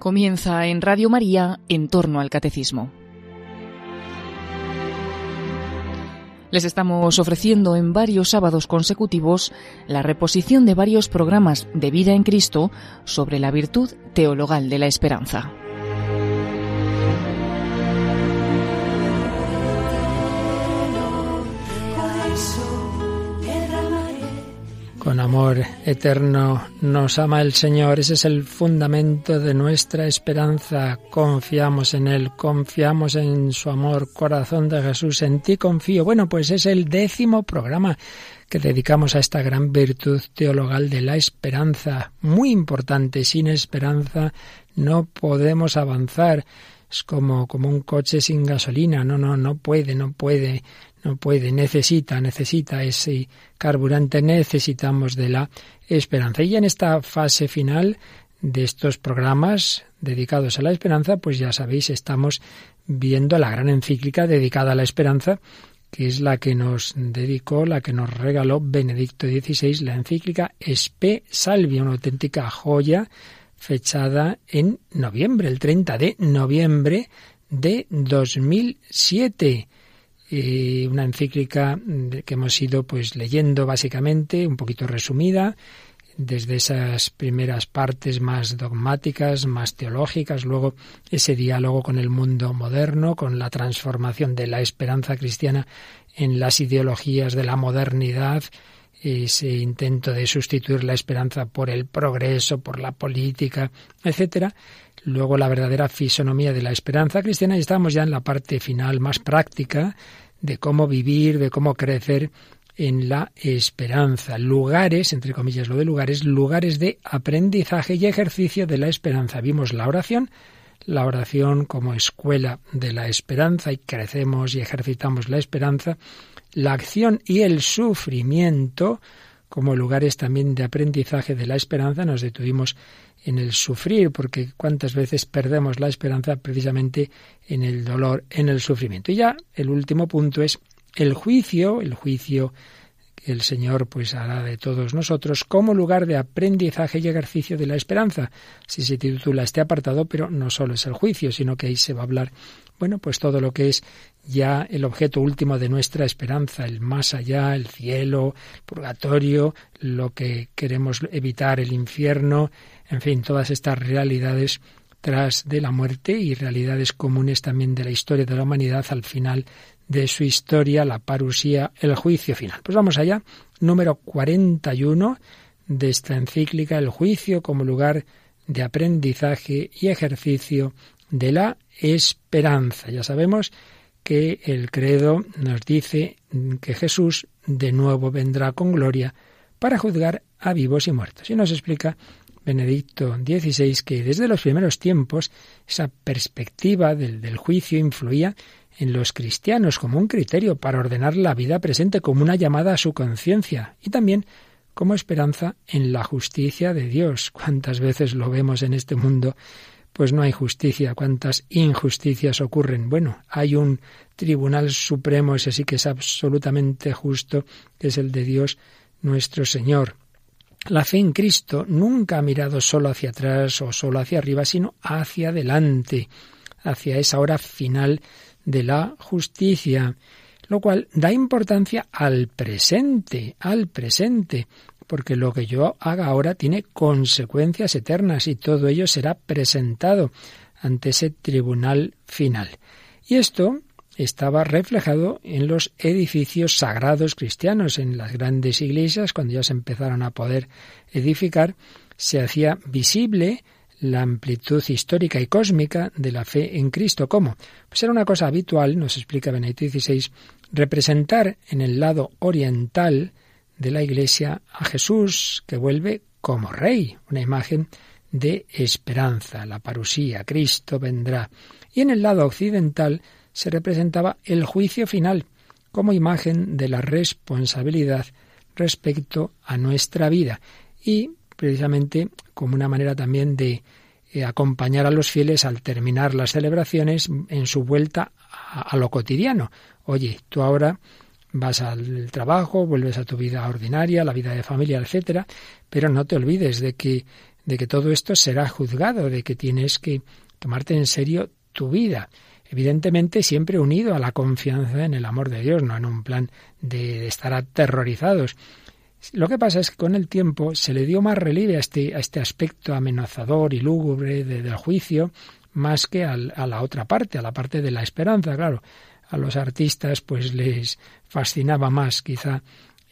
Comienza en Radio María en torno al catecismo. Les estamos ofreciendo en varios sábados consecutivos la reposición de varios programas de vida en Cristo sobre la virtud teologal de la esperanza. Con amor eterno nos ama el Señor. Ese es el fundamento de nuestra esperanza. Confiamos en Él, confiamos en su amor. Corazón de Jesús, en ti confío. Bueno, pues es el décimo programa que dedicamos a esta gran virtud teologal de la esperanza. Muy importante. Sin esperanza no podemos avanzar. Es como, como un coche sin gasolina. No, no, no puede, no puede no puede, necesita, necesita ese carburante, necesitamos de la esperanza. Y en esta fase final de estos programas dedicados a la esperanza, pues ya sabéis, estamos viendo la gran encíclica dedicada a la esperanza, que es la que nos dedicó, la que nos regaló Benedicto XVI, la encíclica Spe Salvi, una auténtica joya fechada en noviembre, el 30 de noviembre de 2007 una encíclica que hemos ido pues leyendo básicamente, un poquito resumida, desde esas primeras partes más dogmáticas, más teológicas, luego ese diálogo con el mundo moderno, con la transformación de la esperanza cristiana en las ideologías de la modernidad, ese intento de sustituir la esperanza por el progreso, por la política, etcétera. Luego la verdadera fisonomía de la esperanza cristiana y estamos ya en la parte final más práctica de cómo vivir, de cómo crecer en la esperanza. Lugares, entre comillas lo de lugares, lugares de aprendizaje y ejercicio de la esperanza. Vimos la oración, la oración como escuela de la esperanza y crecemos y ejercitamos la esperanza. La acción y el sufrimiento como lugares también de aprendizaje de la esperanza. Nos detuvimos en el sufrir, porque cuántas veces perdemos la esperanza precisamente en el dolor, en el sufrimiento. Y ya el último punto es el juicio, el juicio el Señor pues hará de todos nosotros como lugar de aprendizaje y ejercicio de la esperanza. Si se titula este apartado, pero no solo es el juicio, sino que ahí se va a hablar, bueno, pues todo lo que es ya el objeto último de nuestra esperanza, el más allá, el cielo, el purgatorio, lo que queremos evitar, el infierno, en fin, todas estas realidades tras de la muerte y realidades comunes también de la historia de la humanidad al final de su historia, la parusía, el juicio final. Pues vamos allá, número 41 de esta encíclica, el juicio como lugar de aprendizaje y ejercicio de la esperanza. Ya sabemos que el credo nos dice que Jesús de nuevo vendrá con gloria para juzgar a vivos y muertos. Y nos explica Benedicto XVI que desde los primeros tiempos esa perspectiva del, del, juicio influía en los cristianos como un criterio para ordenar la vida presente, como una llamada a su conciencia y también como esperanza en la justicia de Dios. ¿Cuántas veces lo vemos en este mundo? Pues no hay justicia. ¿Cuántas injusticias ocurren? Bueno, hay un tribunal supremo, ese sí que es absolutamente justo, que es el de Dios nuestro Señor. La fe en Cristo nunca ha mirado solo hacia atrás o solo hacia arriba, sino hacia adelante, hacia esa hora final de la justicia, lo cual da importancia al presente, al presente, porque lo que yo haga ahora tiene consecuencias eternas y todo ello será presentado ante ese tribunal final. Y esto estaba reflejado en los edificios sagrados cristianos, en las grandes iglesias, cuando ya se empezaron a poder edificar, se hacía visible la amplitud histórica y cósmica de la fe en Cristo. ¿Cómo? Pues era una cosa habitual, nos explica Benedicto XVI, representar en el lado oriental de la Iglesia a Jesús que vuelve como Rey, una imagen de esperanza, la parusía, Cristo vendrá. Y en el lado occidental se representaba el juicio final como imagen de la responsabilidad respecto a nuestra vida y precisamente como una manera también de eh, acompañar a los fieles al terminar las celebraciones en su vuelta a, lo cotidiano. Oye, tú ahora vas al trabajo, vuelves a tu vida ordinaria, la vida de familia, etcétera, pero no te olvides de que de que todo esto será juzgado, de que tienes que tomarte en serio tu vida. Evidentemente siempre unido a la confianza en el amor de Dios, no en un plan de, estar aterrorizados. Lo que pasa es que con el tiempo se le dio más relieve a este, a este aspecto amenazador y lúgubre del juicio, más que a la otra parte, a la parte de la esperanza, claro. A los artistas pues les fascinaba más quizá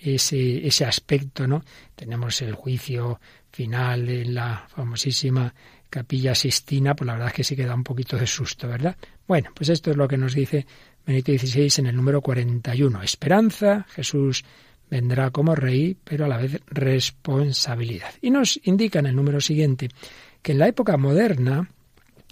ese, ese aspecto, ¿no? Tenemos el juicio final en la famosísima Capilla Sistina, pues la verdad es que sí queda un poquito de susto, ¿verdad? Bueno, pues esto es lo que nos dice Benito XVI en el número 41. Esperanza, Jesús vendrá como rey, pero a la vez responsabilidad. Y nos indica en el número siguiente que en la época moderna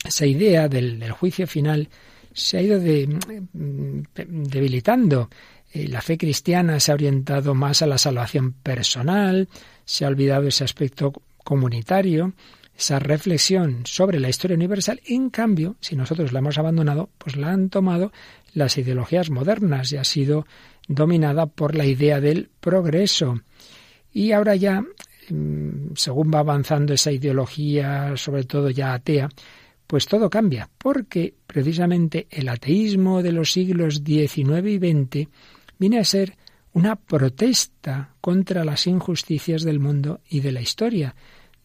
esa idea del, juicio final se ha ido mm, debilitando. Eh, la fe cristiana se ha orientado más a la salvación personal, se ha olvidado ese aspecto comunitario, esa reflexión sobre la historia universal. En cambio, si nosotros la hemos abandonado, pues la han tomado las ideologías modernas y ha sido dominada por la idea del progreso. Y ahora ya, mm, según va avanzando esa ideología, sobre todo ya atea, pues todo cambia, porque precisamente el ateísmo de los siglos XIX y XX viene a ser una protesta contra las injusticias del mundo y de la historia,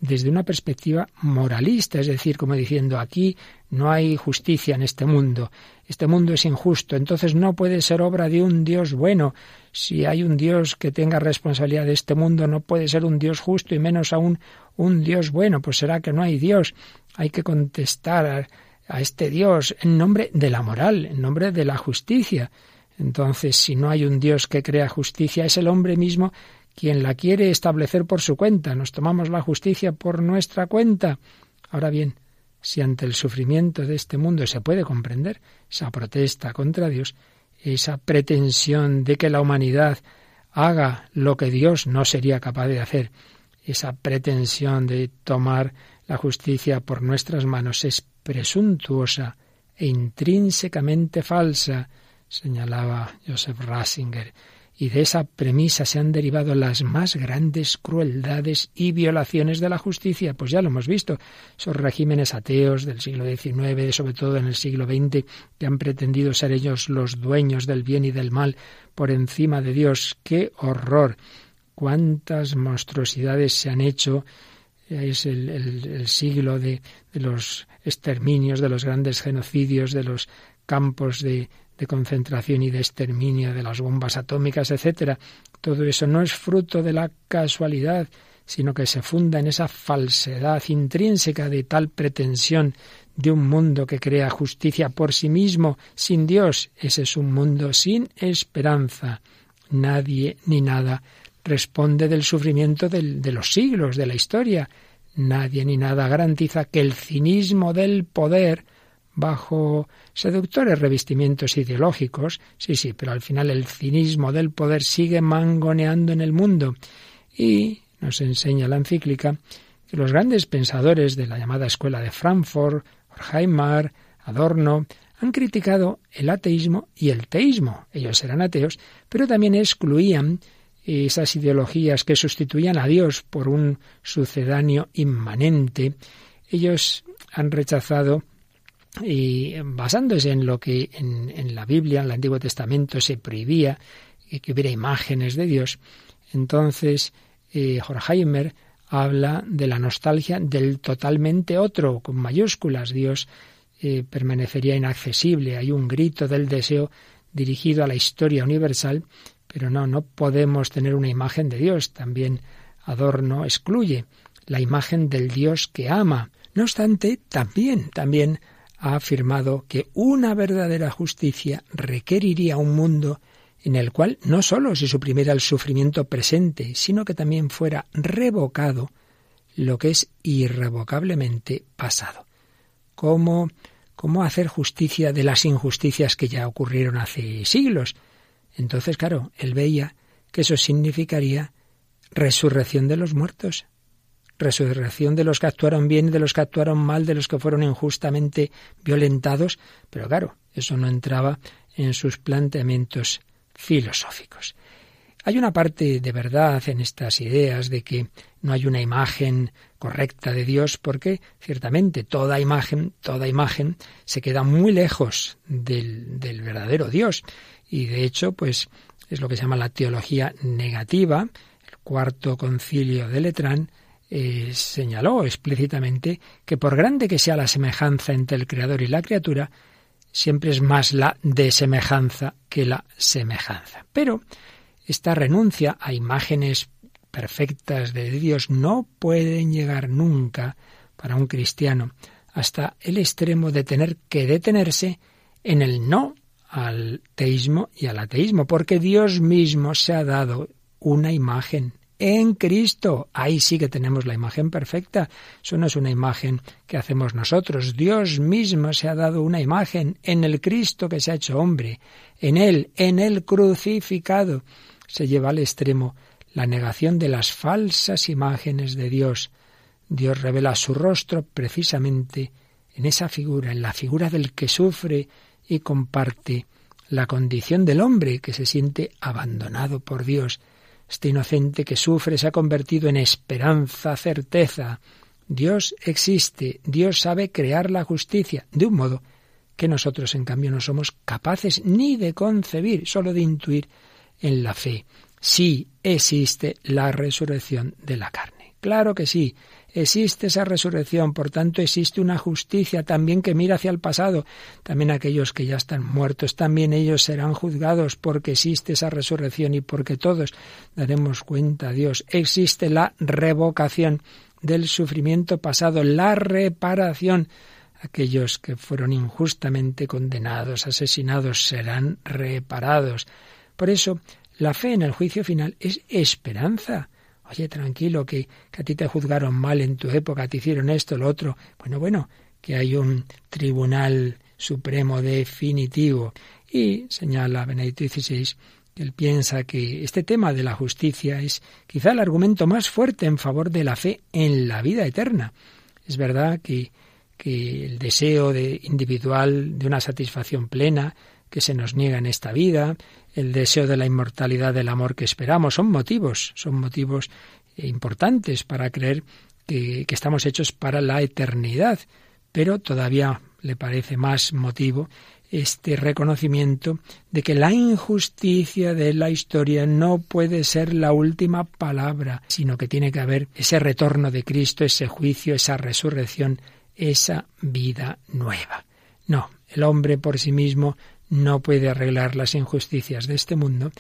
desde una perspectiva moralista, es decir, como diciendo aquí no hay justicia en este mundo, este mundo es injusto, entonces no puede ser obra de un Dios bueno. Si hay un Dios que tenga responsabilidad de este mundo, no puede ser un Dios justo y menos aún un Dios bueno, pues será que no hay Dios. Hay que contestar a, a este Dios en nombre de la moral, en nombre de la justicia. Entonces, si no hay un Dios que crea justicia, es el hombre mismo quien la quiere establecer por su cuenta. Nos tomamos la justicia por nuestra cuenta. Ahora bien, si ante el sufrimiento de este mundo se puede comprender esa protesta contra Dios, esa pretensión de que la humanidad haga lo que Dios no sería capaz de hacer, esa pretensión de tomar la justicia por nuestras manos es presuntuosa e intrínsecamente falsa, señalaba Joseph Ratzinger y de esa premisa se han derivado las más grandes crueldades y violaciones de la justicia. Pues ya lo hemos visto, esos regímenes ateos del siglo XIX, sobre todo en el siglo XX, que han pretendido ser ellos los dueños del bien y del mal por encima de Dios. ¡Qué horror! ¿Cuántas monstruosidades se han hecho? Es el, siglo de los exterminios, de los grandes genocidios, de los campos de, de concentración y de exterminio, de las bombas atómicas, etcétera. Todo eso no es fruto de la casualidad, sino que se funda en esa falsedad intrínseca de tal pretensión de un mundo que crea justicia por sí mismo, sin Dios. Ese es un mundo sin esperanza. Nadie ni nada responde del sufrimiento de los siglos, de la historia. Nadie ni nada garantiza que el cinismo del poder bajo seductores revestimientos ideológicos, sí, sí, pero al final el cinismo del poder sigue mangoneando en el mundo. Y nos enseña la encíclica que los grandes pensadores de la llamada Escuela de Frankfurt, Horkheimer, Adorno, han criticado el ateísmo y el teísmo. Ellos eran ateos, pero también excluían esas ideologías que sustituían a Dios por un sucedáneo inmanente. Ellos han rechazado y basándose en lo que en, la Biblia, en el Antiguo Testamento, se prohibía que hubiera imágenes de Dios, entonces eh, Horkheimer habla de la nostalgia del totalmente otro, con mayúsculas. Dios eh, permanecería inaccesible. Hay un grito del deseo dirigido a la historia universal, pero no, no podemos tener una imagen de Dios. También Adorno excluye la imagen del Dios que ama. No obstante, también, también ha afirmado que una verdadera justicia requeriría un mundo en el cual no sólo se suprimiera el sufrimiento presente, sino que también fuera revocado lo que es irrevocablemente pasado. ¿Cómo, cómo hacer justicia de las injusticias que ya ocurrieron hace siglos? Entonces, claro, él veía que eso significaría resurrección de los muertos, resurrección de los que actuaron bien de los que actuaron mal, de los que fueron injustamente violentados, pero claro, eso no entraba en sus planteamientos filosóficos. Hay una parte de verdad en estas ideas de que no hay una imagen correcta de Dios porque ciertamente toda imagen, toda imagen se queda muy lejos del, del verdadero Dios. Y de hecho, pues es lo que se llama la teología negativa. El cuarto concilio de Letrán eh, señaló explícitamente que por grande que sea la semejanza entre el Creador y la criatura, siempre es más la desemejanza que la semejanza. Pero esta renuncia a imágenes perfectas de Dios no pueden llegar nunca para un cristiano hasta el extremo de tener que detenerse en el no al teísmo y al ateísmo, porque Dios mismo se ha dado una imagen en Cristo. Ahí sí que tenemos la imagen perfecta. Eso no es una imagen que hacemos nosotros. Dios mismo se ha dado una imagen en el Cristo que se ha hecho hombre. En Él, en el crucificado, se lleva al extremo la negación de las falsas imágenes de Dios. Dios revela su rostro precisamente en esa figura, en la figura del que sufre y comparte la condición del hombre que se siente abandonado por Dios este inocente que sufre se ha convertido en esperanza, certeza. Dios existe, Dios sabe crear la justicia, de un modo que nosotros en cambio no somos capaces ni de concebir, solo de intuir en la fe. Sí existe la resurrección de la carne. Claro que sí, Existe esa resurrección, por tanto existe una justicia también que mira hacia el pasado. También aquellos que ya están muertos, también ellos serán juzgados porque existe esa resurrección y porque todos daremos cuenta a Dios. Existe la revocación del sufrimiento pasado, la reparación. Aquellos que fueron injustamente condenados, asesinados, serán reparados. Por eso, la fe en el juicio final es esperanza. Oye, tranquilo, que, a ti te juzgaron mal en tu época, te hicieron esto, lo otro. Bueno, bueno, que hay un tribunal supremo definitivo. Y señala Benedicto XVI que él piensa que este tema de la justicia es quizá el argumento más fuerte en favor de la fe en la vida eterna. Es verdad que, que el deseo de individual de una satisfacción plena que se nos niega en esta vida, el deseo de la inmortalidad del amor que esperamos. Son motivos, son motivos importantes para creer que, que estamos hechos para la eternidad. Pero todavía le parece más motivo este reconocimiento de que la injusticia de la historia no puede ser la última palabra, sino que tiene que haber ese retorno de Cristo, ese juicio, esa resurrección, esa vida nueva. No, el hombre por sí mismo no puede arreglar las injusticias de este mundo,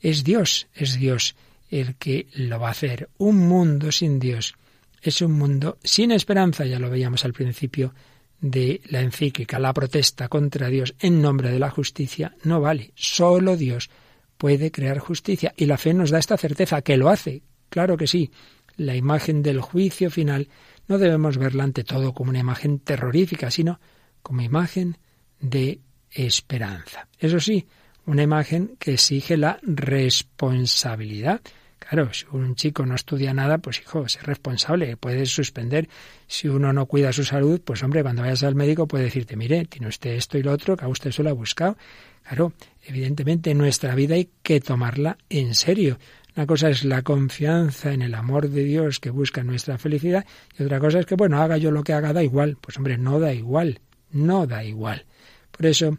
es Dios, es Dios el que lo va a hacer. Un mundo sin Dios es un mundo sin esperanza, ya lo veíamos al principio de la encíclica. La protesta contra Dios en nombre de la justicia no vale. Solo Dios puede crear justicia y la fe nos da esta certeza que lo hace. Claro que sí. La imagen del juicio final no debemos verla ante todo como una imagen terrorífica, sino como imagen de esperanza. Eso sí, una imagen que exige la responsabilidad. Claro, si un chico no estudia nada, pues hijo, es responsable, puedes suspender. Si uno no cuida su salud, pues hombre, cuando vayas al médico puede decirte, mire, tiene usted esto y lo otro, que a usted se lo ha buscado. Claro, evidentemente nuestra vida hay que tomarla en serio. Una cosa es la confianza en el amor de Dios que busca nuestra felicidad y otra cosa es que, bueno, haga yo lo que haga, da igual. Pues hombre, no da igual, no da igual. Por eso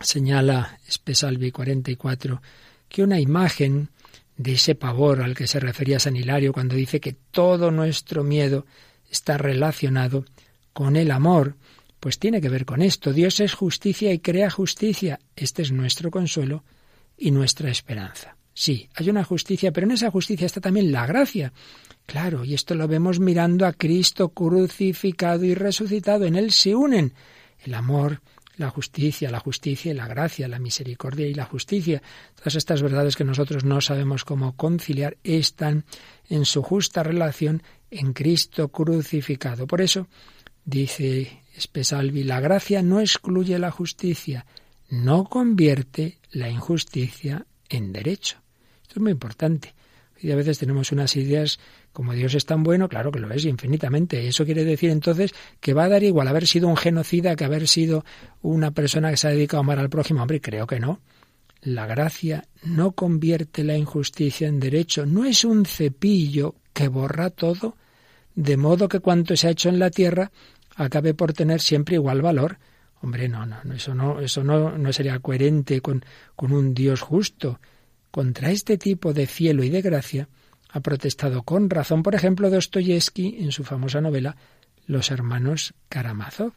señala Espesalvi 44 que una imagen de ese pavor al que se refería San Hilario cuando dice que todo nuestro miedo está relacionado con el amor, pues tiene que ver con esto. Dios es justicia y crea justicia. Este es nuestro consuelo y nuestra esperanza. Sí, hay una justicia, pero en esa justicia está también la gracia. Claro, y esto lo vemos mirando a Cristo crucificado y resucitado. En Él se unen el amor, la justicia, la justicia y la gracia, la misericordia y la justicia. Todas estas verdades que nosotros no sabemos cómo conciliar están en su justa relación en Cristo crucificado. Por eso, dice Espesalvi, la gracia no excluye la justicia, no convierte la injusticia en derecho. Esto es muy importante. Y a veces tenemos unas ideas como Dios es tan bueno, claro que lo es infinitamente. Eso quiere decir entonces que va a dar igual haber sido un genocida que haber sido una persona que se ha dedicado a amar al prójimo. Hombre, creo que no. La gracia no convierte la injusticia en derecho, no es un cepillo que borra todo, de modo que cuanto se ha hecho en la tierra acabe por tener siempre igual valor. Hombre, no, no, eso no, eso no, no sería coherente con, con un Dios justo. Contra este tipo de cielo y de gracia ha protestado con razón, por ejemplo, Dostoyevsky en su famosa novela Los hermanos Karamazov.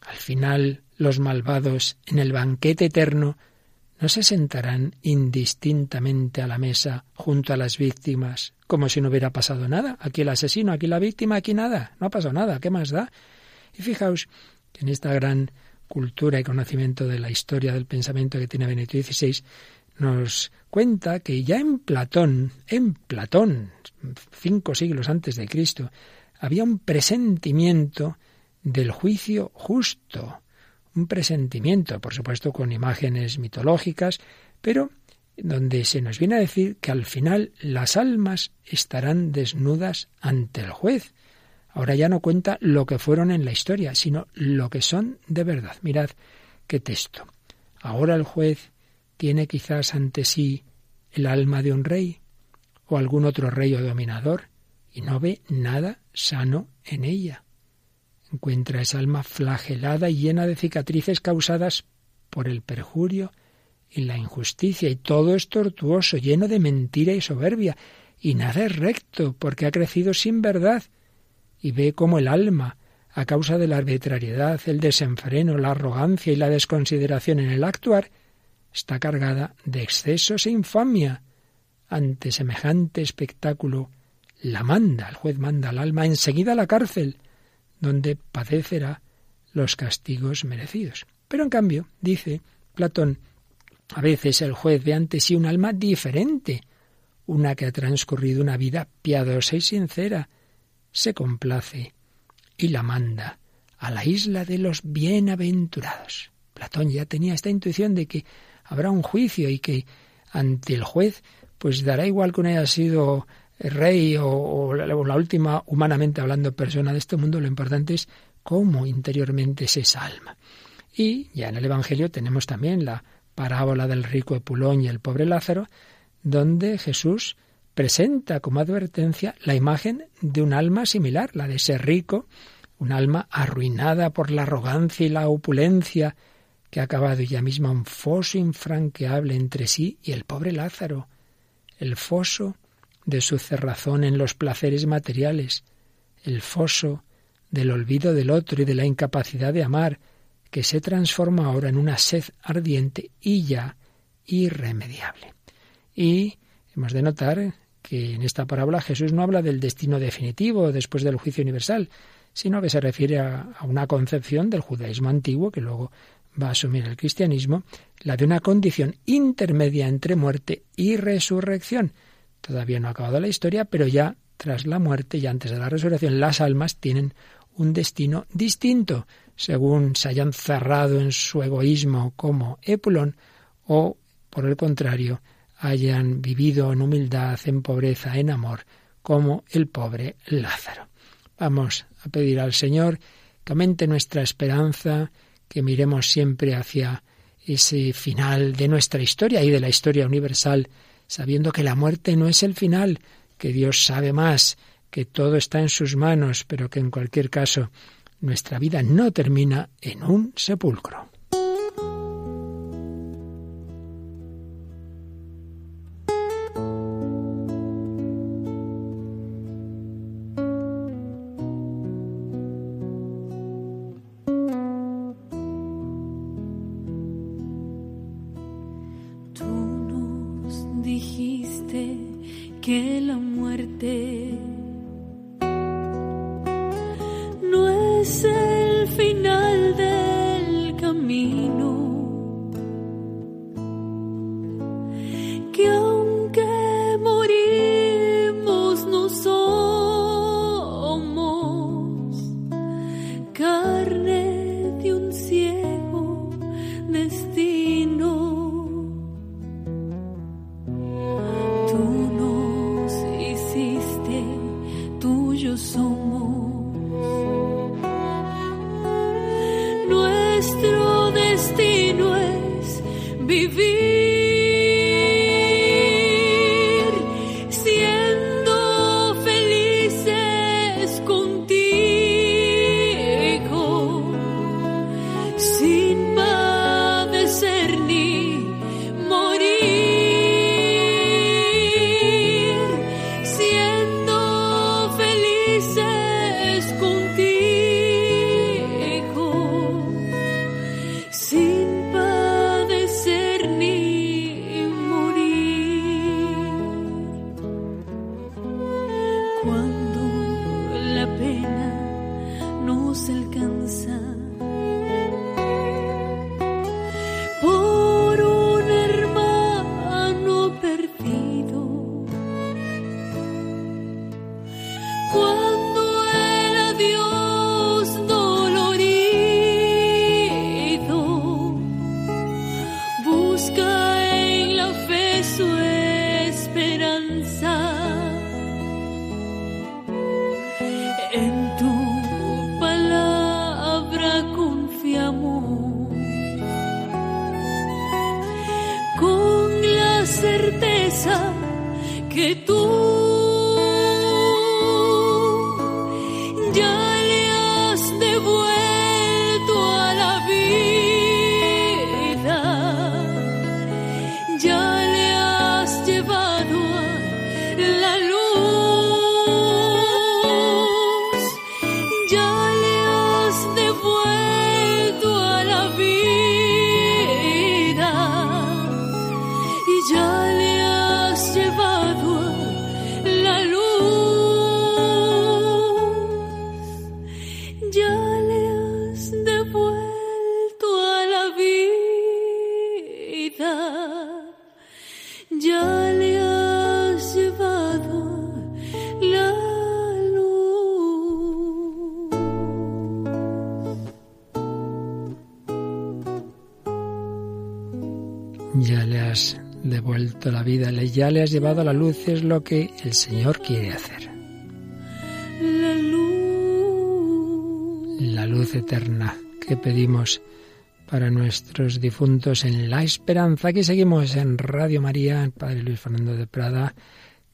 Al final, los malvados en el banquete eterno no se sentarán indistintamente a la mesa junto a las víctimas, como si no hubiera pasado nada. Aquí el asesino, aquí la víctima, aquí nada. No ha pasado nada. ¿Qué más da? Y fijaos que en esta gran cultura y conocimiento de la historia del pensamiento que tiene Benito XVI, nos cuenta que ya en Platón, en Platón, cinco siglos antes de Cristo, había un presentimiento del juicio justo, un presentimiento, por supuesto con imágenes mitológicas, pero donde se nos viene a decir que al final las almas estarán desnudas ante el juez. Ahora ya no cuenta lo que fueron en la historia, sino lo que son de verdad. Mirad qué texto. Ahora el juez tiene quizás ante sí el alma de un rey o algún otro rey o dominador y no ve nada sano en ella. Encuentra esa alma flagelada y llena de cicatrices causadas por el perjurio y la injusticia, y todo es tortuoso, lleno de mentira y soberbia, y nada es recto, porque ha crecido sin verdad, y ve como el alma, a causa de la arbitrariedad, el desenfreno, la arrogancia y la desconsideración en el actuar, está cargada de excesos e infamia. Ante semejante espectáculo, la manda, el juez manda al alma enseguida a la cárcel, donde padecerá los castigos merecidos. Pero en cambio, dice Platón, a veces el juez ve ante sí un alma diferente, una que ha transcurrido una vida piadosa y sincera, se complace y la manda a la isla de los bienaventurados. Platón ya tenía esta intuición de que habrá un juicio y que ante el juez pues dará igual que uno haya sido rey o, la, última, humanamente hablando, persona de este mundo, lo importante es cómo interiormente es esa alma. Y ya en el Evangelio tenemos también la parábola del rico Epulón y el pobre Lázaro, donde Jesús presenta como advertencia la imagen de un alma similar, la de ese rico, un alma arruinada por la arrogancia y la opulencia, que ha acabado ya misma un foso infranqueable entre sí y el pobre Lázaro, el foso de su cerrazón en los placeres materiales, el foso del olvido del otro y de la incapacidad de amar, que se transforma ahora en una sed ardiente y ya irremediable. Y hemos de notar que en esta parábola Jesús no habla del destino definitivo después del juicio universal, sino que se refiere a, una concepción del judaísmo antiguo que luego va a asumir el cristianismo, la de una condición intermedia entre muerte y resurrección, Todavía no ha acabado la historia, pero ya tras la muerte y antes de la resurrección, las almas tienen un destino distinto, según se hayan cerrado en su egoísmo como Epulón, o, por el contrario, hayan vivido en humildad, en pobreza, en amor, como el pobre Lázaro. Vamos a pedir al Señor que aumente nuestra esperanza, que miremos siempre hacia ese final de nuestra historia y de la historia universal, sabiendo que la muerte no es el final, que Dios sabe más, que todo está en sus manos, pero que en cualquier caso nuestra vida no termina en un sepulcro. Ya le has llevado a la luz, es lo que el Señor quiere hacer. La luz. La luz eterna que pedimos para nuestros difuntos en la esperanza. Aquí seguimos en Radio María, el Padre Luis Fernando de Prada,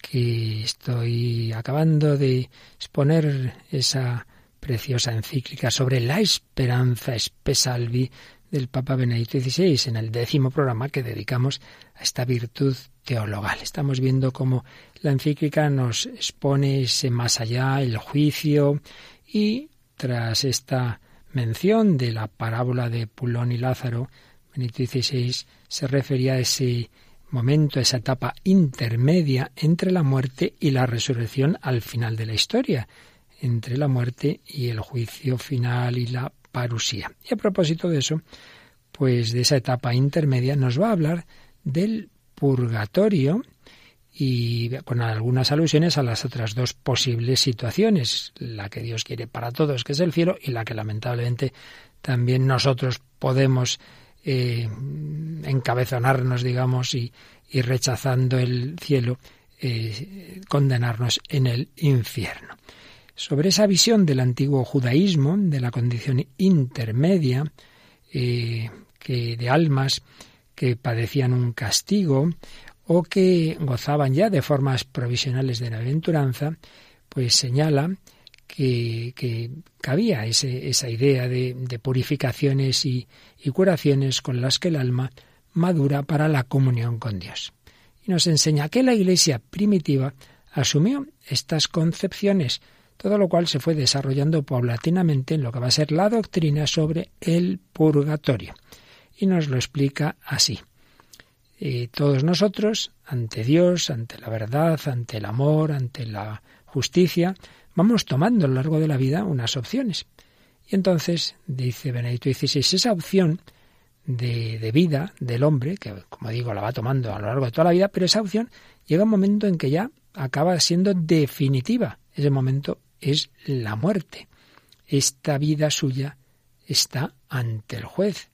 que estoy acabando de exponer esa preciosa encíclica sobre la esperanza espesalvi del Papa Benedicto XVI en el décimo programa que dedicamos a esta virtud teologal. Estamos viendo cómo la encíclica nos expone ese más allá, el juicio, y tras esta mención de la parábola de Pulón y Lázaro, Benedicto XVI se refería a ese momento, esa etapa intermedia entre la muerte y la resurrección al final de la historia, entre la muerte y el juicio final y la parusía. Y a propósito de eso, pues de esa etapa intermedia, nos va a hablar del purgatorio y con algunas alusiones a las otras dos posibles situaciones, la que Dios quiere para todos, que es el cielo, y la que lamentablemente también nosotros podemos eh, encabezonarnos, digamos, y, rechazando el cielo, eh, condenarnos en el infierno. Sobre esa visión del antiguo judaísmo, de la condición intermedia, eh, que de almas que padecían un castigo o que gozaban ya de formas provisionales de la aventuranza, pues señala que, cabía esa idea de, purificaciones y, y curaciones con las que el alma madura para la comunión con Dios. Y nos enseña que la Iglesia primitiva asumió estas concepciones, todo lo cual se fue desarrollando paulatinamente en lo que va a ser la doctrina sobre el purgatorio y nos lo explica así. Y todos nosotros, ante Dios, ante la verdad, ante el amor, ante la justicia, vamos tomando a lo largo de la vida unas opciones. Y entonces, dice Benedicto XVI, esa opción de, de, vida del hombre, que como digo, la va tomando a lo largo de toda la vida, pero esa opción llega un momento en que ya acaba siendo definitiva. Ese momento es la muerte. Esta vida suya está ante el juez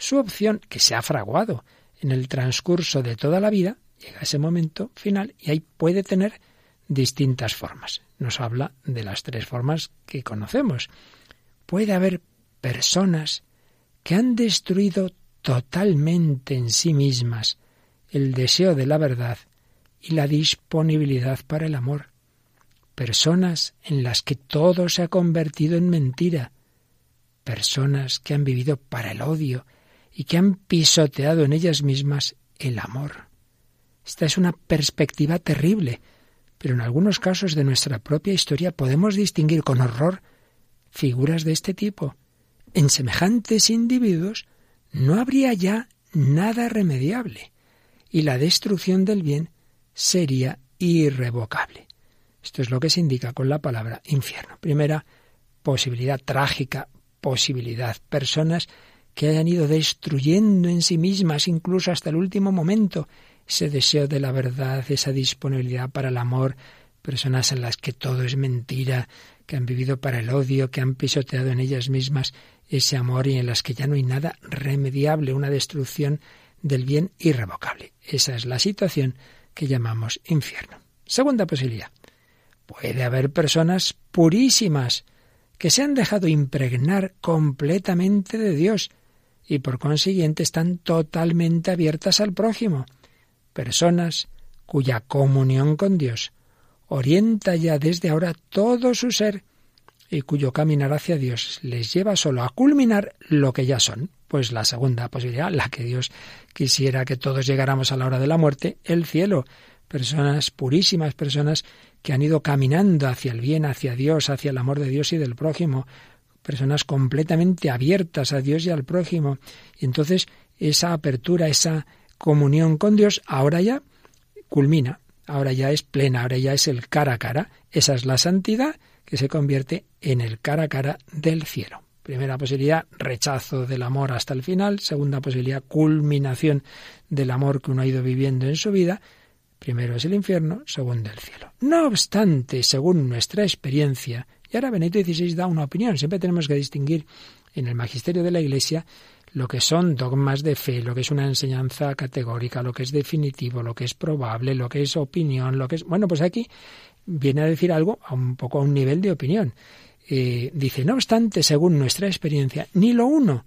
su opción, que se ha fraguado en el transcurso de toda la vida, llega a ese momento final y ahí puede tener distintas formas. Nos habla de las tres formas que conocemos. Puede haber personas que han destruido totalmente en sí mismas el deseo de la verdad y la disponibilidad para el amor. Personas en las que todo se ha convertido en mentira. Personas que han vivido para el odio y que han pisoteado en ellas mismas el amor. Esta es una perspectiva terrible, pero en algunos casos de nuestra propia historia podemos distinguir con horror figuras de este tipo. En semejantes individuos no habría ya nada remediable y la destrucción del bien sería irrevocable. Esto es lo que se indica con la palabra infierno. Primera posibilidad trágica, posibilidad. Personas que hayan ido destruyendo en sí mismas, incluso hasta el último momento, ese deseo de la verdad, esa disponibilidad para el amor, personas en las que todo es mentira, que han vivido para el odio, que han pisoteado en ellas mismas ese amor y en las que ya no hay nada remediable, una destrucción del bien irrevocable. Esa es la situación que llamamos infierno. Segunda posibilidad. Puede haber personas purísimas que se han dejado impregnar completamente de Dios y por consiguiente están totalmente abiertas al prójimo. Personas cuya comunión con Dios orienta ya desde ahora todo su ser y cuyo caminar hacia Dios les lleva solo a culminar lo que ya son. Pues la segunda posibilidad, la que Dios quisiera que todos llegáramos a la hora de la muerte, el cielo. Personas purísimas, personas que han ido caminando hacia el bien, hacia Dios, hacia el amor de Dios y del prójimo, personas completamente abiertas a Dios y al prójimo. Y entonces esa apertura, esa comunión con Dios, ahora ya culmina ahora ya es plena, ahora ya es el cara a cara. Esa es la santidad que se convierte en el cara a cara del cielo. Primera posibilidad, rechazo del amor hasta el final. Segunda posibilidad, culminación del amor que uno ha ido viviendo en su vida. Primero es el infierno, segundo el cielo. No obstante, según nuestra experiencia, y ahora Benito XVI da una opinión, siempre tenemos que distinguir en el magisterio de la Iglesia lo que son dogmas de fe, lo que es una enseñanza categórica, lo que es definitivo, lo que es probable, lo que es opinión, lo que es... Bueno, pues aquí viene a decir algo a un poco a un nivel de opinión. Eh, dice, no obstante, según nuestra experiencia, ni lo uno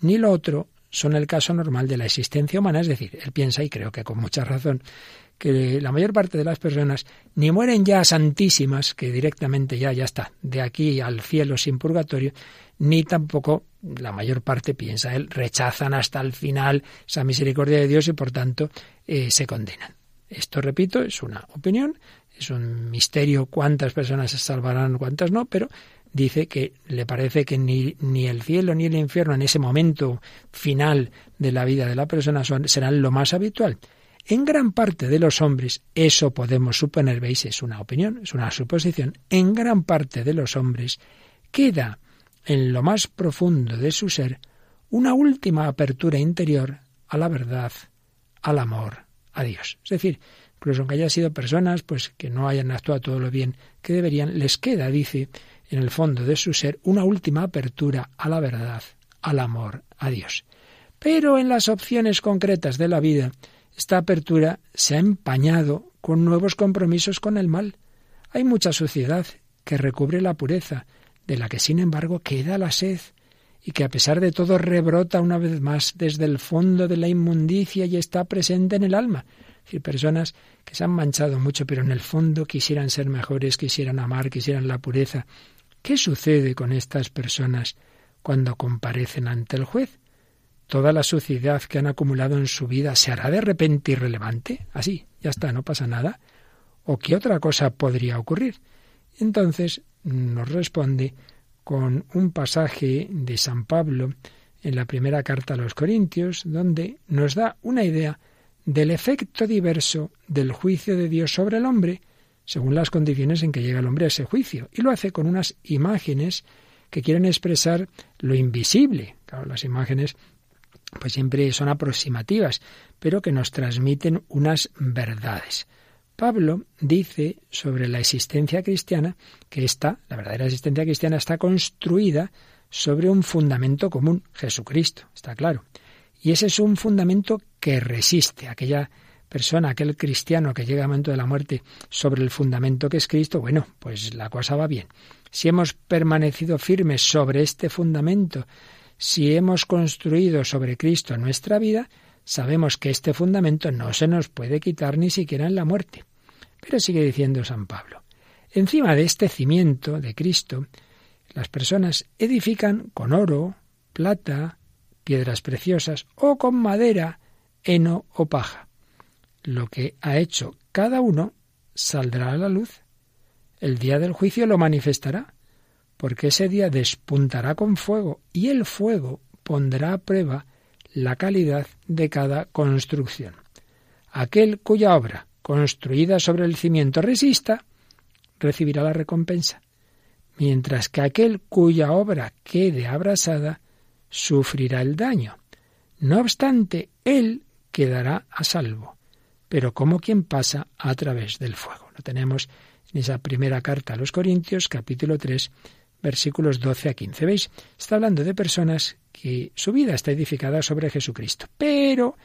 ni lo otro son el caso normal de la existencia humana. Es decir, él piensa, y creo que con mucha razón, que la mayor parte de las personas ni mueren ya santísimas, que directamente ya, ya está, de aquí al cielo sin purgatorio, ni tampoco la mayor parte piensa él, rechazan hasta el final esa misericordia de Dios y por tanto eh, se condenan. Esto, repito, es una opinión, es un misterio cuántas personas se salvarán, cuántas no, pero dice que le parece que ni, ni, el cielo ni el infierno en ese momento final de la vida de la persona son, serán lo más habitual. En gran parte de los hombres, eso podemos suponer, veis, es una opinión, es una suposición, en gran parte de los hombres queda en lo más profundo de su ser una última apertura interior a la verdad, al amor, a Dios. Es decir, incluso aunque hayan sido personas pues que no hayan actuado todo lo bien que deberían, les queda, dice, en el fondo de su ser una última apertura a la verdad, al amor, a Dios. Pero en las opciones concretas de la vida, esta apertura se ha empañado con nuevos compromisos con el mal. Hay mucha suciedad que recubre la pureza, de la que sin embargo queda la sed, y que a pesar de todo rebrota una vez más desde el fondo de la inmundicia y está presente en el alma. Es decir, personas que se han manchado mucho, pero en el fondo quisieran ser mejores, quisieran amar, quisieran la pureza. ¿Qué sucede con estas personas cuando comparecen ante el juez? Toda la suciedad que han acumulado en su vida se hará de repente irrelevante. Así, ya está, no pasa nada. ¿O qué otra cosa podría ocurrir? Entonces nos responde con un pasaje de San Pablo en la primera carta a los Corintios, donde nos da una idea del efecto diverso del juicio de Dios sobre el hombre, según las condiciones en que llega el hombre a ese juicio. Y lo hace con unas imágenes que quieren expresar lo invisible. Claro, las imágenes pues siempre son aproximativas, pero que nos transmiten unas verdades. Pablo dice sobre la existencia cristiana que esta, la verdadera existencia cristiana, está construida sobre un fundamento común, Jesucristo, está claro. Y ese es un fundamento que resiste. Aquella persona, aquel cristiano que llega al momento de la muerte sobre el fundamento que es Cristo, bueno, pues la cosa va bien. Si hemos permanecido firmes sobre este fundamento, si hemos construido sobre Cristo nuestra vida, sabemos que este fundamento no se nos puede quitar ni siquiera en la muerte. Pero sigue diciendo San Pablo, encima de este cimiento de Cristo, las personas edifican con oro, plata, piedras preciosas o con madera, heno o paja. Lo que ha hecho cada uno saldrá a la luz. El día del juicio lo manifestará, porque ese día despuntará con fuego y el fuego pondrá a prueba la calidad de cada construcción. Aquel cuya obra, construida sobre el cimiento, resista, recibirá la recompensa, mientras que aquel cuya obra quede abrasada sufrirá el daño. No obstante, él quedará a salvo, pero como quien pasa a través del fuego. Lo tenemos en esa primera carta a los Corintios, capítulo 3, versículos 12 a 15. ¿Veis? Está hablando de personas que su vida está edificada sobre Jesucristo, pero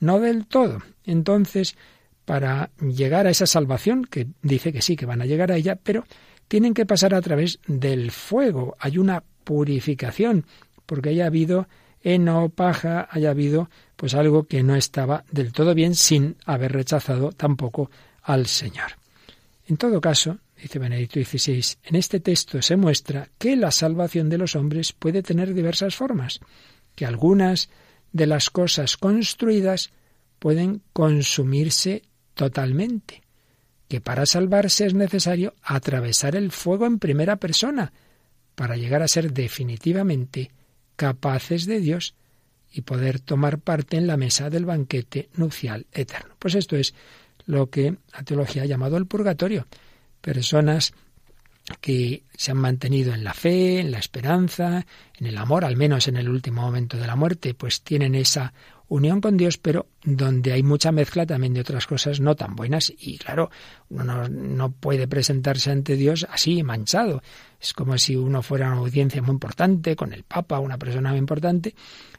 no del todo. Entonces, para llegar a esa salvación, que dice que sí, que van a llegar a ella, pero tienen que pasar a través del fuego. Hay una purificación, porque haya habido heno, paja, haya habido pues algo que no estaba del todo bien sin haber rechazado tampoco al Señor. En todo caso, dice Benedicto XVI, en este texto se muestra que la salvación de los hombres puede tener diversas formas, que algunas de las cosas construidas pueden consumirse totalmente, que para salvarse es necesario atravesar el fuego en primera persona, para llegar a ser definitivamente capaces de Dios y poder tomar parte en la mesa del banquete nupcial eterno. Pues esto es lo que la teología ha llamado el purgatorio. Personas que se han mantenido en la fe, en la esperanza, en el amor, al menos en el último momento de la muerte, pues tienen esa unión con Dios, pero donde hay mucha mezcla también de otras cosas no tan buenas. Y claro, uno no, puede presentarse ante Dios así, manchado. Es como si uno fuera una audiencia muy importante con el Papa, una persona muy importante,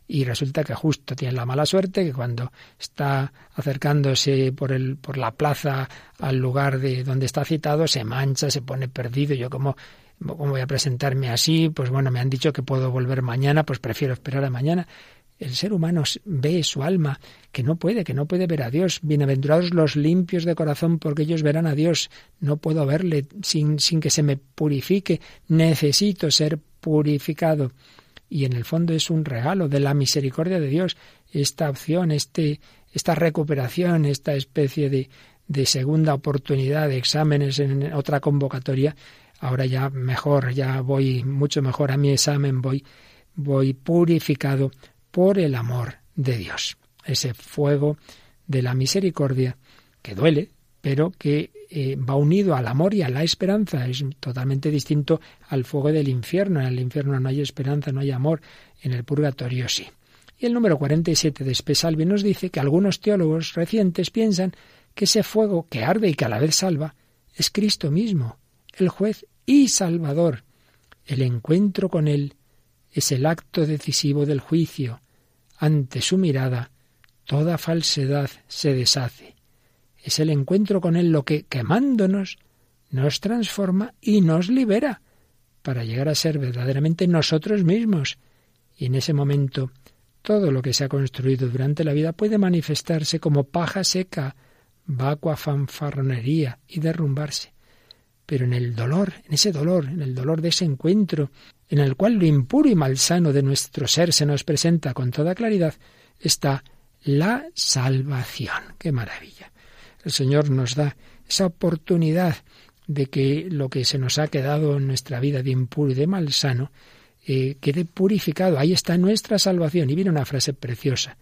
y resulta que justo tiene la mala suerte que cuando está acercándose por el por la plaza al lugar de donde está citado se mancha, se pone perdido. Yo como ¿Cómo voy a presentarme así? Pues bueno, me han dicho que puedo volver mañana, pues prefiero esperar a mañana. El ser humano ve su alma, que no puede, que no puede ver a Dios. Bienaventurados los limpios de corazón, porque ellos verán a Dios. No puedo verle sin, sin que se me purifique. Necesito ser purificado. Y en el fondo es un regalo de la misericordia de Dios, esta opción, este, esta recuperación, esta especie de, de segunda oportunidad de exámenes en otra convocatoria. Ahora ya mejor, ya voy mucho mejor a mi examen, voy, voy purificado por el amor de Dios. Ese fuego de la misericordia que duele, pero que eh, va unido al amor y a la esperanza. Es totalmente distinto al fuego del infierno. En el infierno no hay esperanza, no hay amor. En el purgatorio sí. Y el número 47 de Espesalvi nos dice que algunos teólogos recientes piensan que ese fuego que arde y que a la vez salva es Cristo mismo, el juez y salvador. El encuentro con Él es el acto decisivo del juicio. Ante su mirada, toda falsedad se deshace. Es el encuentro con Él lo que, quemándonos, nos transforma y nos libera para llegar a ser verdaderamente nosotros mismos. Y en ese momento, todo lo que se ha construido durante la vida puede manifestarse como paja seca, vacua fanfarronería y derrumbarse. Pero en el dolor, en ese dolor, en el dolor de ese encuentro, en el cual lo impuro y malsano de nuestro ser se nos presenta con toda claridad, está la salvación. ¡Qué maravilla! El Señor nos da esa oportunidad de que lo que se nos ha quedado en nuestra vida de impuro y de malsano eh, quede purificado. Ahí está nuestra salvación. Y viene una frase preciosa.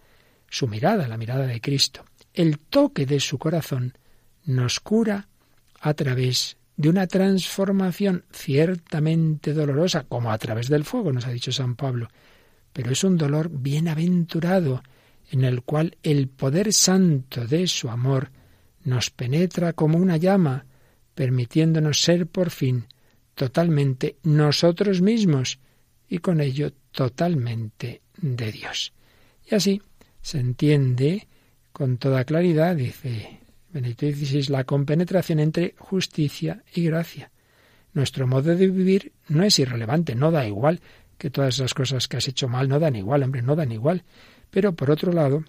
Su mirada, la mirada de Cristo, el toque de su corazón, nos cura a través de una transformación ciertamente dolorosa, como a través del fuego, nos ha dicho San Pablo, pero es un dolor bienaventurado, en el cual el poder santo de su amor nos penetra como una llama, permitiéndonos ser por fin totalmente nosotros mismos y con ello totalmente de Dios. Y así se entiende con toda claridad, dice Benedicto XVI, la compenetración entre justicia y gracia. Nuestro modo de vivir no es irrelevante, no da igual que todas esas cosas que has hecho mal no dan igual, hombre, no dan igual. Pero por otro lado,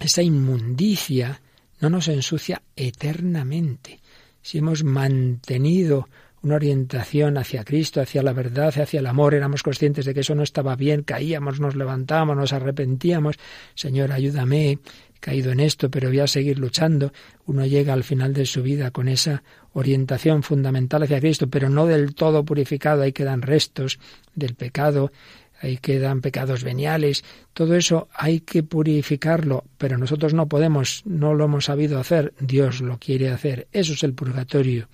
esa inmundicia no nos ensucia eternamente. Si hemos mantenido una orientación hacia Cristo, hacia la verdad, hacia el amor, éramos conscientes de que eso no estaba bien, caíamos, nos levantábamos, nos arrepentíamos, Señor, ayúdame, caído en esto, pero voy a seguir luchando. Uno llega al final de su vida con esa orientación fundamental hacia Cristo, pero no del todo purificado, ahí quedan restos del pecado, ahí quedan pecados veniales, todo eso hay que purificarlo, pero nosotros no podemos, no lo hemos sabido hacer, Dios lo quiere hacer, eso es el purgatorio.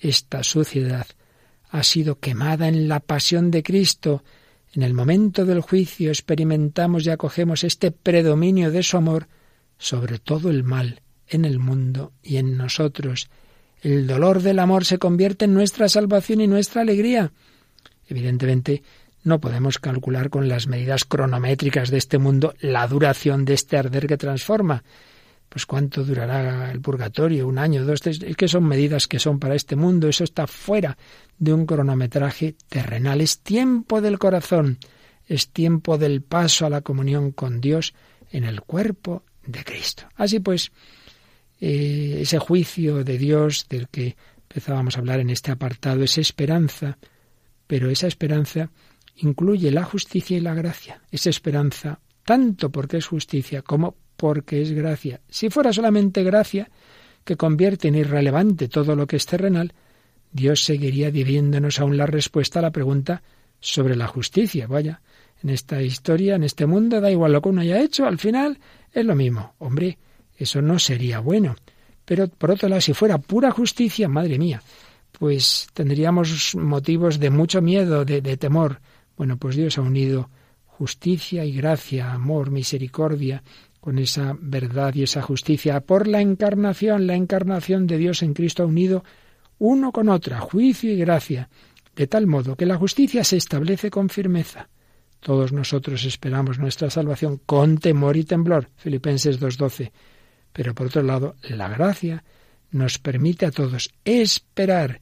esta suciedad ha sido quemada en la pasión de Cristo. En el momento del juicio experimentamos y acogemos este predominio de su amor sobre todo el mal en el mundo y en nosotros. El dolor del amor se convierte en nuestra salvación y nuestra alegría. Evidentemente, no podemos calcular con las medidas cronométricas de este mundo la duración de este arder que transforma. Pues cuánto durará el purgatorio, un año, dos, tres, es que son medidas que son para este mundo, eso está fuera de un cronometraje terrenal. Es tiempo del corazón, es tiempo del paso a la comunión con Dios en el cuerpo de Cristo. Así pues, eh, ese juicio de Dios del que empezábamos a hablar en este apartado es esperanza, pero esa esperanza incluye la justicia y la gracia. Esa esperanza tanto porque es justicia como porque es gracia. Si fuera solamente gracia, que convierte en irrelevante todo lo que es terrenal, Dios seguiría dividiéndonos aún la respuesta a la pregunta sobre la justicia. Vaya, en esta historia, en este mundo, da igual lo que uno haya hecho, al final es lo mismo. Hombre, eso no sería bueno. Pero por otro lado, si fuera pura justicia, madre mía, pues tendríamos motivos de mucho miedo, de, de temor. Bueno, pues Dios ha unido justicia y gracia, amor, misericordia, con esa verdad y esa justicia. Por la encarnación, la encarnación de Dios en Cristo ha unido uno con otra, juicio y gracia, de tal modo que la justicia se establece con firmeza. Todos nosotros esperamos nuestra salvación con temor y temblor. Filipenses 2.12. Pero por otro lado, la gracia nos permite a todos esperar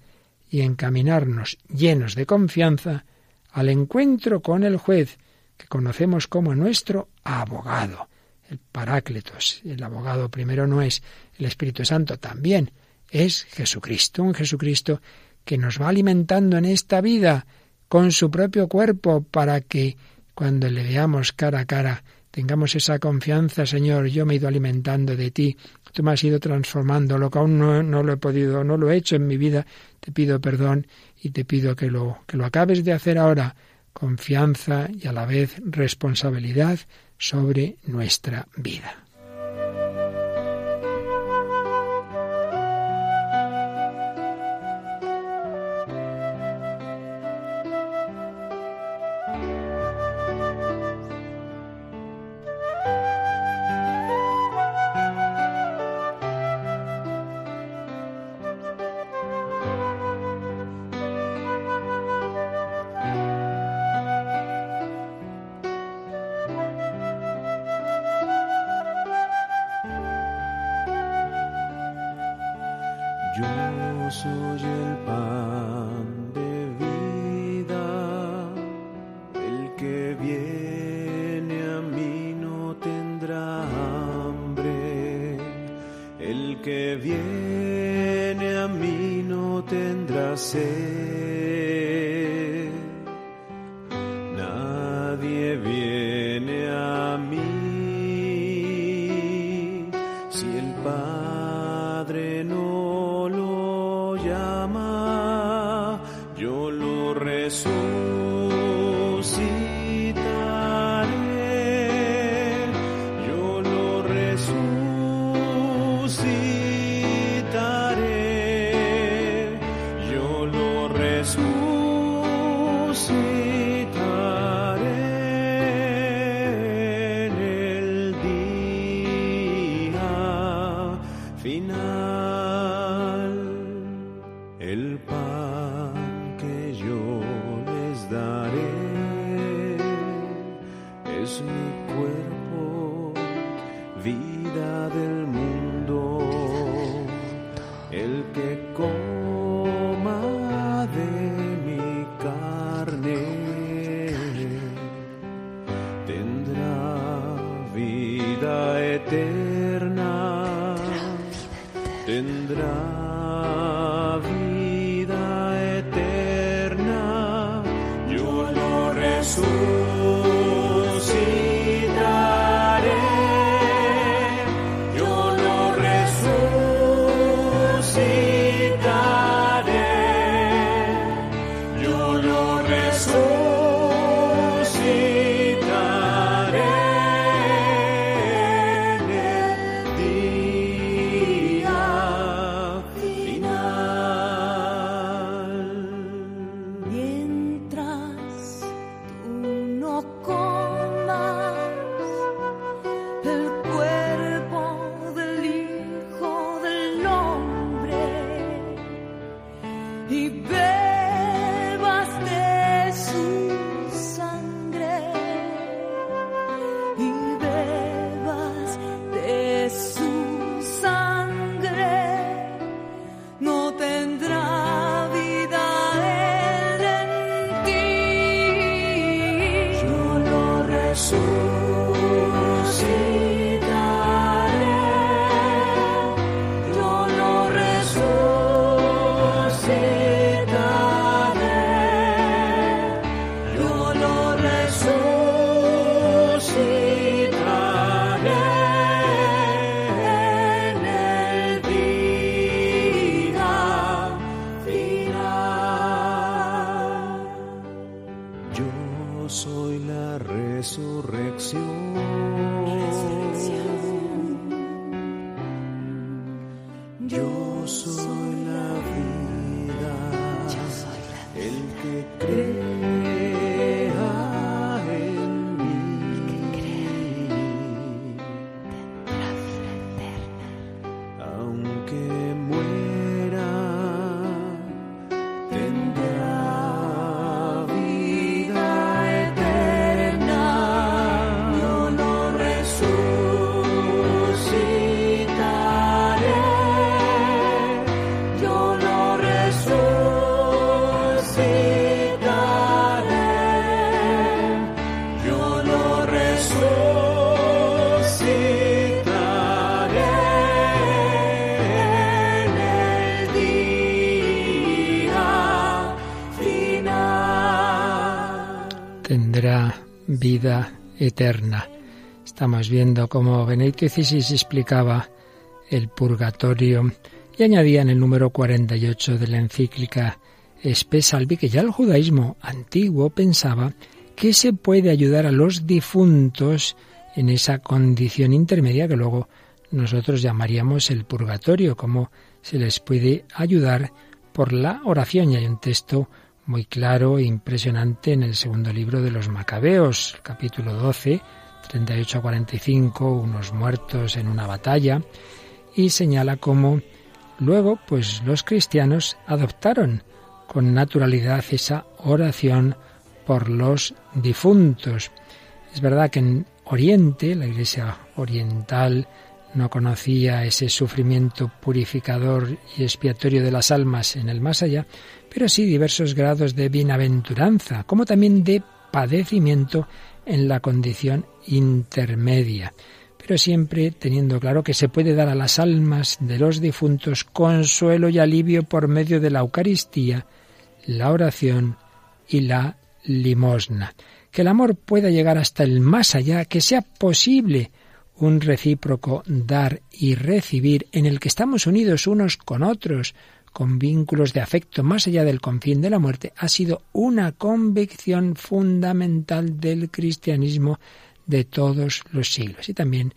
y encaminarnos llenos de confianza al encuentro con el juez, que conocemos como nuestro abogado, el Parácletos. El abogado primero no es el Espíritu Santo, también es Jesucristo, un Jesucristo que nos va alimentando en esta vida con su propio cuerpo para que cuando le veamos cara a cara tengamos esa confianza, Señor, yo me he ido alimentando de ti, tú me has ido transformando, lo que aún no, lo he podido, no lo he hecho en mi vida, te pido perdón y te pido que lo, que lo acabes de hacer ahora, confianza y a la vez responsabilidad sobre nuestra vida. Vida eterna. Estamos viendo cómo Benedicto XVI explicaba el purgatorio y añadía en el número 48 de la encíclica Espesalvi que ya el judaísmo antiguo pensaba que se puede ayudar a los difuntos en esa condición intermedia que luego nosotros llamaríamos el purgatorio, como se les puede ayudar por la oración. Y hay un texto muy claro e impresionante en el segundo libro de los Macabeos, capítulo 12, 38 a 45, unos muertos en una batalla, y señala cómo luego pues los cristianos adoptaron con naturalidad esa oración por los difuntos. Es verdad que en Oriente, la Iglesia oriental, no conocía ese sufrimiento purificador y expiatorio de las almas en el más allá, pero sí diversos grados de bienaventuranza, como también de padecimiento en la condición intermedia, pero siempre teniendo claro que se puede dar a las almas de los difuntos consuelo y alivio por medio de la Eucaristía, la oración y la limosna. Que el amor pueda llegar hasta el más allá, que sea posible un recíproco dar y recibir en el que estamos unidos unos con otros, con vínculos de afecto más allá del confín de la muerte, ha sido una convicción fundamental del cristianismo de todos los siglos y también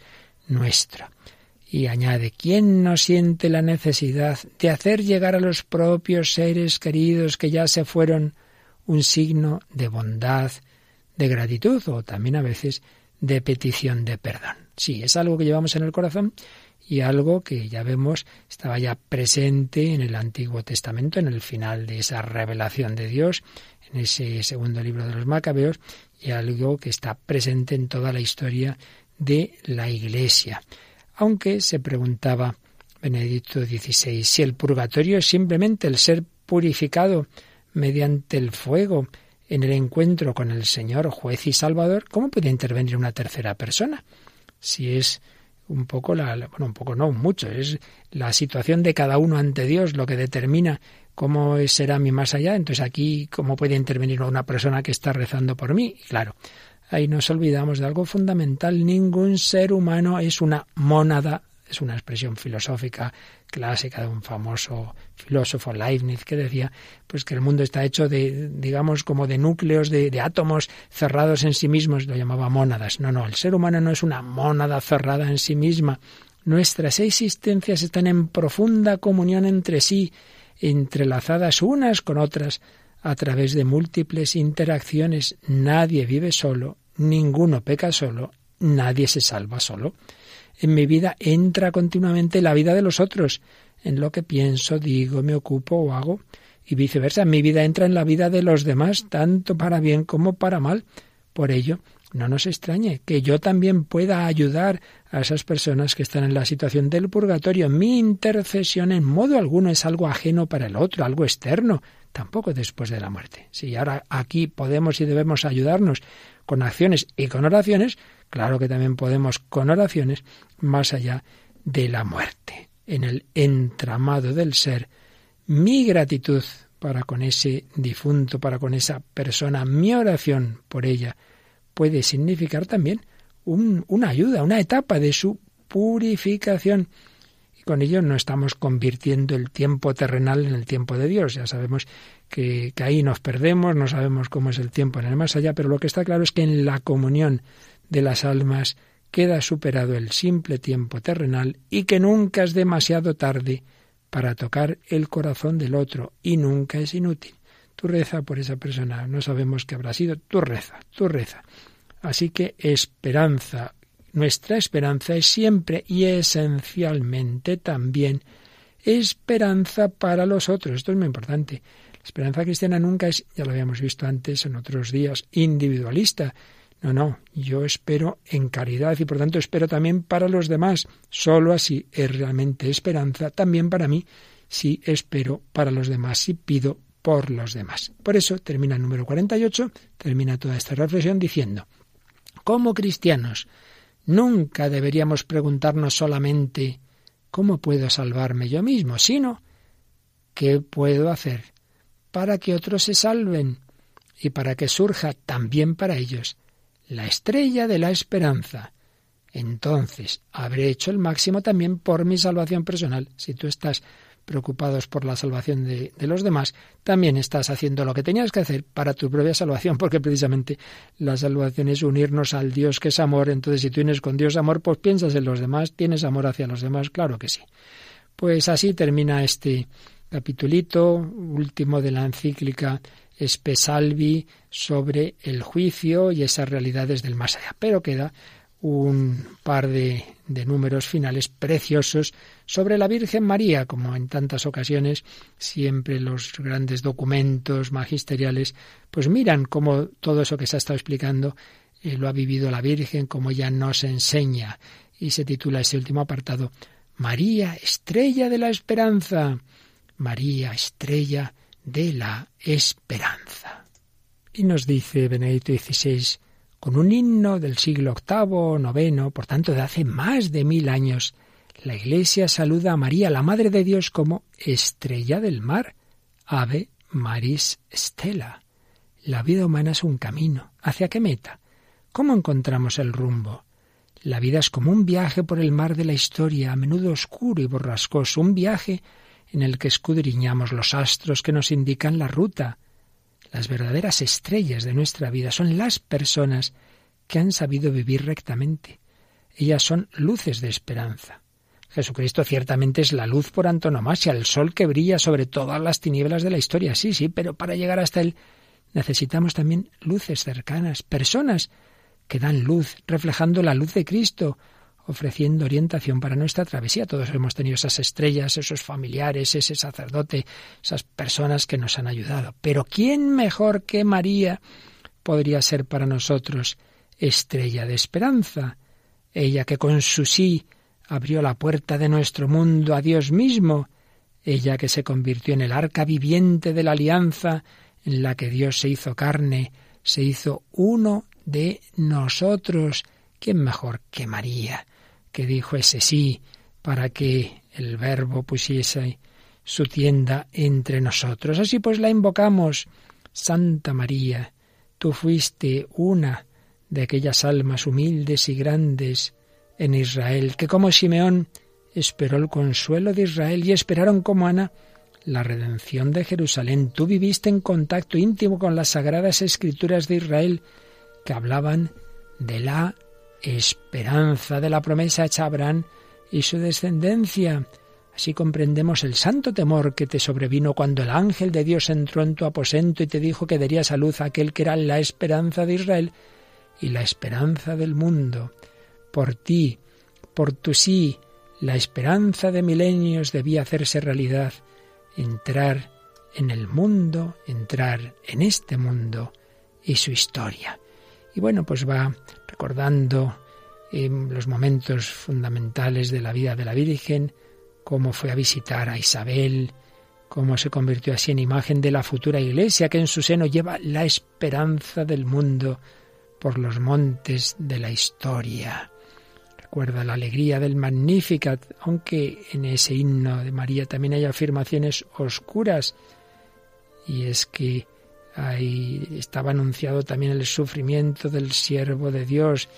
nuestro. Y añade, ¿quién no siente la necesidad de hacer llegar a los propios seres queridos que ya se fueron un signo de bondad, de gratitud o también a veces de petición de perdón? Sí, es algo que llevamos en el corazón y algo que ya vemos estaba ya presente en el Antiguo Testamento, en el final de esa revelación de Dios, en ese segundo libro de los Macabeos, y algo que está presente en toda la historia de la Iglesia. Aunque se preguntaba Benedicto XVI si el purgatorio es simplemente el ser purificado mediante el fuego en el encuentro con el Señor, juez y Salvador, ¿cómo puede intervenir una tercera persona? Si es un poco la, bueno, un poco no, mucho, es la situación de cada uno ante Dios lo que determina cómo será mi más allá. Entonces aquí, ¿cómo puede intervenir una persona que está rezando por mí? claro, ahí nos olvidamos de algo fundamental. Ningún ser humano es una mónada es una expresión filosófica clásica de un famoso filósofo Leibniz que decía pues que el mundo está hecho de digamos como de núcleos de, de, átomos cerrados en sí mismos. Lo llamaba mónadas. No no el ser humano no es una mónada cerrada en sí misma. Nuestras existencias están en profunda comunión entre sí entrelazadas unas con otras a través de múltiples interacciones. Nadie vive solo ninguno peca solo nadie se salva solo en mi vida entra continuamente la vida de los otros, en lo que pienso, digo, me ocupo o hago, y viceversa. Mi vida entra en la vida de los demás, tanto para bien como para mal. Por ello, no nos extrañe que yo también pueda ayudar a esas personas que están en la situación del purgatorio. Mi intercesión en modo alguno es algo ajeno para el otro, algo externo, tampoco después de la muerte. Si ahora aquí podemos y debemos ayudarnos con acciones y con oraciones, Claro que también podemos con oraciones más allá de la muerte. En el entramado del ser, mi gratitud para con ese difunto, para con esa persona, mi oración por ella, puede significar también una ayuda, una etapa de su purificación. Y con ello no estamos convirtiendo el tiempo terrenal en el tiempo de Dios. Ya sabemos que, que ahí nos perdemos, no sabemos cómo es el tiempo en el más allá, pero lo que está claro es que en la comunión de las almas queda superado el simple tiempo terrenal y que nunca es demasiado tarde para tocar el corazón del otro y nunca es inútil. Tú reza por esa persona, no sabemos qué habrá sido, tú reza, tú reza. Así que esperanza, nuestra esperanza es siempre y esencialmente también esperanza para los otros. Esto es muy importante. La esperanza cristiana nunca es, ya lo habíamos visto antes en otros días, individualista, no, no, yo espero en caridad y por tanto espero también para los demás. Solo así es realmente esperanza también para mí si espero para los demás, si pido por los demás. Por eso termina el número 48, termina toda esta reflexión diciendo, como cristianos, nunca deberíamos preguntarnos solamente ¿cómo puedo salvarme yo mismo? sino ¿qué puedo hacer para que otros se salven y para que surja también para ellos la estrella de la esperanza? Entonces habré hecho el máximo también por mi salvación personal. Si tú estás preocupados por la salvación de, los demás, también estás haciendo lo que tenías que hacer para tu propia salvación, porque precisamente la salvación es unirnos al Dios que es amor. Entonces, si tú tienes con Dios amor, pues piensas en los demás, tienes amor hacia los demás, claro que sí. Pues así termina este capitulito último de la encíclica Espesalvi sobre el juicio y esas realidades del más allá. Pero queda un par de, números finales preciosos sobre la Virgen María, como en tantas ocasiones siempre los grandes documentos magisteriales pues miran cómo todo eso que se ha estado explicando eh, lo ha vivido la Virgen, como ella nos enseña. Y se titula ese último apartado María, estrella de la esperanza. María, estrella de la esperanza. Y nos dice Benedicto XVI, con un himno del siglo VIII, noveno, por tanto de hace más de mil años, la Iglesia saluda a María, la Madre de Dios, como estrella del mar, ave maris stella. La vida humana es un camino. ¿Hacia qué meta? ¿Cómo encontramos el rumbo? La vida es como un viaje por el mar de la historia, a menudo oscuro y borrascoso, un viaje en el que escudriñamos los astros que nos indican la ruta, las verdaderas estrellas de nuestra vida son las personas que han sabido vivir rectamente. Ellas son luces de esperanza. Jesucristo ciertamente es la luz por antonomasia, el sol que brilla sobre todas las tinieblas de la historia, sí, sí, pero para llegar hasta él necesitamos también luces cercanas, personas que dan luz, reflejando la luz de Cristo, ofreciendo orientación para nuestra travesía. Todos hemos tenido esas estrellas, esos familiares, ese sacerdote, esas personas que nos han ayudado. Pero ¿quién mejor que María podría ser para nosotros estrella de esperanza? Ella que con su sí abrió la puerta de nuestro mundo a Dios mismo, ella que se convirtió en el arca viviente de la alianza en la que Dios se hizo carne, se hizo uno de nosotros. ¿Quién mejor que María? Que dijo ese sí para que el Verbo pusiese su tienda entre nosotros. Así pues la invocamos. Santa María, tú fuiste una de aquellas almas humildes y grandes en Israel, que como Simeón esperó el consuelo de Israel y esperaron como Ana la redención de Jerusalén. Tú viviste en contacto íntimo con las sagradas escrituras de Israel que hablaban de la esperanza de la promesa hecha a Abraham y su descendencia. Así comprendemos el santo temor que te sobrevino cuando el ángel de Dios entró en tu aposento y te dijo que darías a luz a aquel que era la esperanza de Israel y la esperanza del mundo. Por ti, por tu sí, la esperanza de milenios debía hacerse realidad, entrar en el mundo, entrar en este mundo y su historia. Y bueno, pues va recordando los momentos fundamentales de la vida de la Virgen, cómo fue a visitar a Isabel, cómo se convirtió así en imagen de la futura iglesia que en su seno lleva la esperanza del mundo por los montes de la historia. Recuerda la alegría del Magnificat, aunque en ese himno de María también hay afirmaciones oscuras, y es que Ahí estaba anunciado también el sufrimiento del siervo de Dios.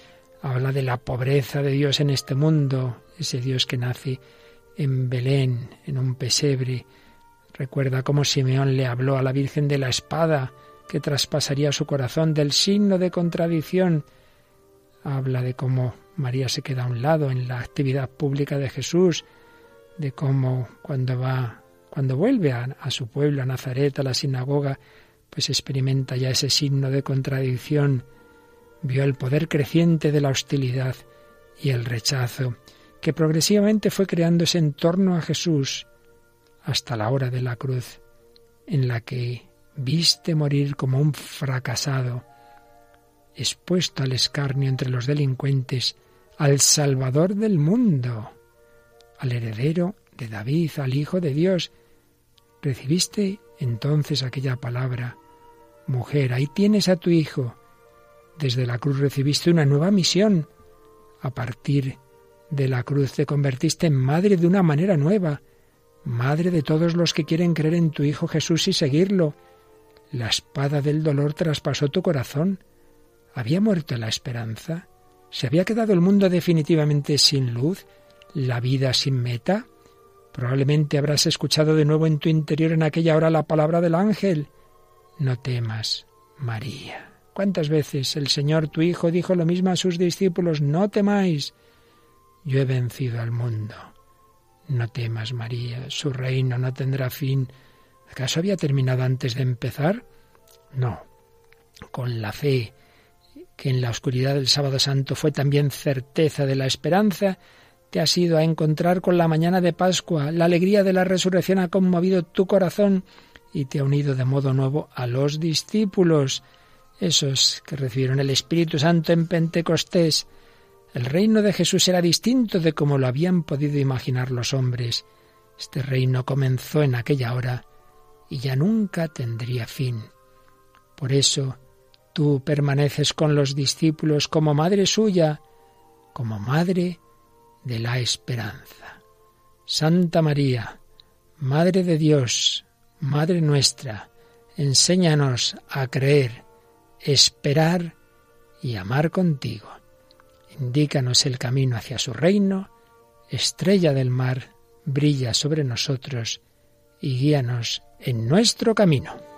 Habla de la pobreza de Dios en este mundo, ese Dios que nace en Belén, en un pesebre. Recuerda cómo Simeón le habló a la Virgen de la espada que traspasaría su corazón, del signo de contradicción. Habla de cómo María se queda a un lado en la actividad pública de Jesús, de cómo cuando va, cuando vuelve a, a su pueblo, a Nazaret, a la sinagoga, pues experimenta ya ese signo de contradicción, vio el poder creciente de la hostilidad y el rechazo, que progresivamente fue creándose en torno a Jesús hasta la hora de la cruz, en la que viste morir como un fracasado, expuesto al escarnio entre los delincuentes, al Salvador del mundo, al heredero de David, al Hijo de Dios. Recibiste Entonces aquella palabra, mujer, ahí tienes a tu hijo. Desde la cruz recibiste una nueva misión. A partir de la cruz te convertiste en madre de una manera nueva, madre de todos los que quieren creer en tu Hijo Jesús y seguirlo. La espada del dolor traspasó tu corazón. ¿Había muerto la esperanza? ¿Se había quedado el mundo definitivamente sin luz? ¿La vida sin meta? Probablemente habrás escuchado de nuevo en tu interior en aquella hora la palabra del ángel. No temas, María. ¿Cuántas veces el Señor tu Hijo dijo lo mismo a sus discípulos? No temáis. Yo he vencido al mundo. No temas, María, su reino no tendrá fin. ¿Acaso había terminado antes de empezar? No. Con la fe, que en la oscuridad del sábado santo fue también certeza de la esperanza, te has ido a encontrar con la mañana de Pascua. La alegría de la resurrección ha conmovido tu corazón y te ha unido de modo nuevo a los discípulos, esos que recibieron el Espíritu Santo en Pentecostés. El reino de Jesús era distinto de como lo habían podido imaginar los hombres. Este reino comenzó en aquella hora y ya nunca tendría fin. Por eso, Tú permaneces con los discípulos como madre suya, como madre de la esperanza. Santa María, Madre de Dios, Madre nuestra, enséñanos a creer, esperar y amar contigo. Indícanos el camino hacia su reino, estrella del mar, brilla sobre nosotros y guíanos en nuestro camino.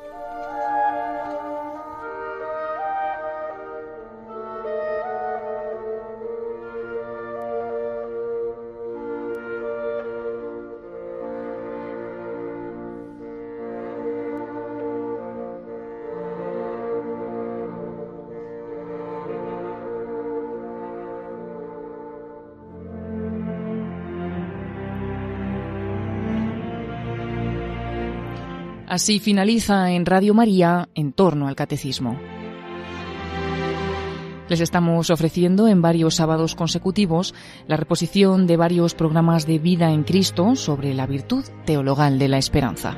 Así finaliza en Radio María en torno al catecismo. Les estamos ofreciendo en varios sábados consecutivos la reposición de varios programas de vida en Cristo sobre la virtud teologal de la esperanza.